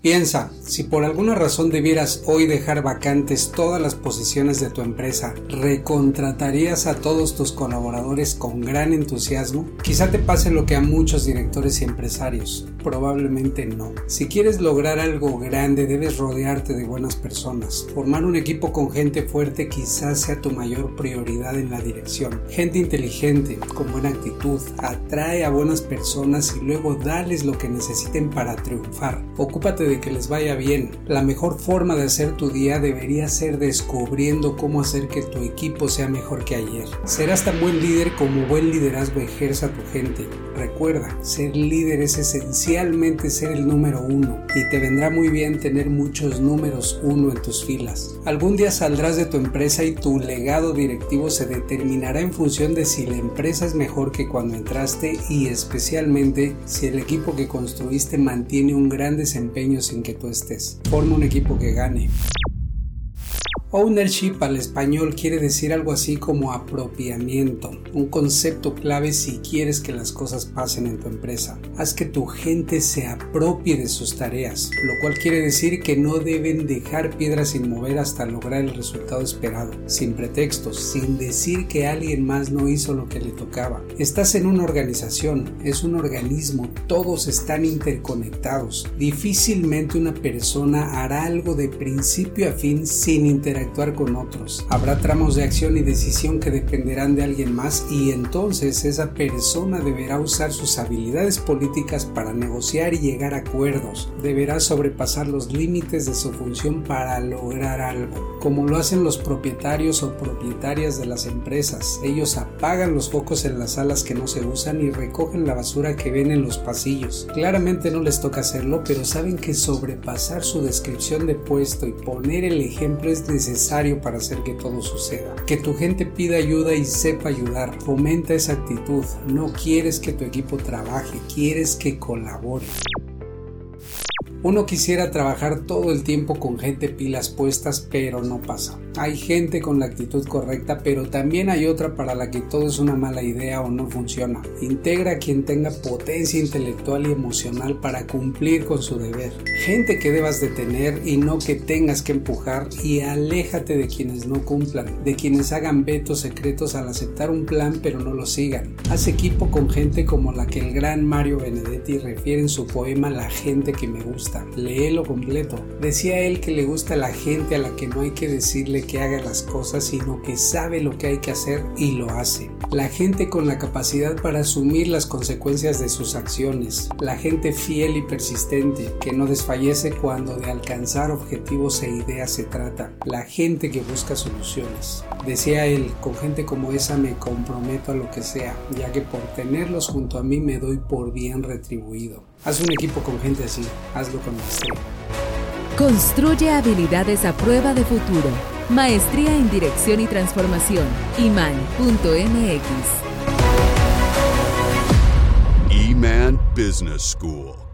Piensa, si por alguna razón debieras hoy dejar vacantes todas las posiciones de tu empresa, ¿recontratarías a todos tus colaboradores con gran entusiasmo? Quizá te pase lo que a muchos directores y empresarios. Probablemente no. Si quieres lograr algo grande, debes rodearte de buenas personas. Formar un equipo con gente fuerte quizás sea tu mayor prioridad en la dirección. Gente inteligente, con buena actitud, atrae a buenas personas y luego dales lo que necesiten para triunfar. Ocúpate de que les vaya bien. La mejor forma de hacer tu día debería ser descubriendo cómo hacer que tu equipo sea mejor que ayer. Serás tan buen líder como buen liderazgo ejerza tu gente. Recuerda, ser líder es ser el número uno y te vendrá muy bien tener muchos números uno en tus filas. Algún día saldrás de tu empresa y tu legado directivo se determinará en función de si la empresa es mejor que cuando entraste y especialmente si el equipo que construiste mantiene un gran desempeño sin que tú estés. Forma un equipo que gane. Ownership al español quiere decir algo así como apropiamiento, un concepto clave si quieres que las cosas pasen en tu empresa. Haz que tu gente se apropie de sus tareas, lo cual quiere decir que no deben dejar piedras sin mover hasta lograr el resultado esperado, sin pretextos, sin decir que alguien más no hizo lo que le tocaba. Estás en una organización, es un organismo, todos están interconectados. Difícilmente una persona hará algo de principio a fin sin interacción actuar con otros. Habrá tramos de acción y decisión que dependerán de alguien más y entonces esa persona deberá usar sus habilidades políticas para negociar y llegar a acuerdos. Deberá sobrepasar los límites de su función para lograr algo, como lo hacen los propietarios o propietarias de las empresas. Ellos apagan los focos en las salas que no se usan y recogen la basura que ven en los pasillos. Claramente no les toca hacerlo, pero saben que sobrepasar su descripción de puesto y poner el ejemplo es necesario necesario para hacer que todo suceda. Que tu gente pida ayuda y sepa ayudar. Fomenta esa actitud. No quieres que tu equipo trabaje, quieres que colabore. Uno quisiera trabajar todo el tiempo con gente pilas puestas, pero no pasa. Hay gente con la actitud correcta, pero también hay otra para la que todo es una mala idea o no funciona. Integra a quien tenga potencia intelectual y emocional para cumplir con su deber. Gente que debas de tener y no que tengas que empujar y aléjate de quienes no cumplan, de quienes hagan vetos secretos al aceptar un plan pero no lo sigan. Haz equipo con gente como la que el gran Mario Benedetti refiere en su poema La gente que me gusta. Léelo completo. Decía él que le gusta la gente a la que no hay que decirle que haga las cosas, sino que sabe lo que hay que hacer y lo hace. La gente con la capacidad para asumir las consecuencias de sus acciones. La gente fiel y persistente, que no desfallece cuando de alcanzar objetivos e ideas se trata. La gente que busca soluciones. Decía él, con gente como esa me comprometo a lo que sea, ya que por tenerlos junto a mí me doy por bien retribuido. Haz un equipo con gente así, hazlo con maestría. Construye habilidades a prueba de futuro. Maestría en Dirección y Transformación. iman.mx. Iman Business School.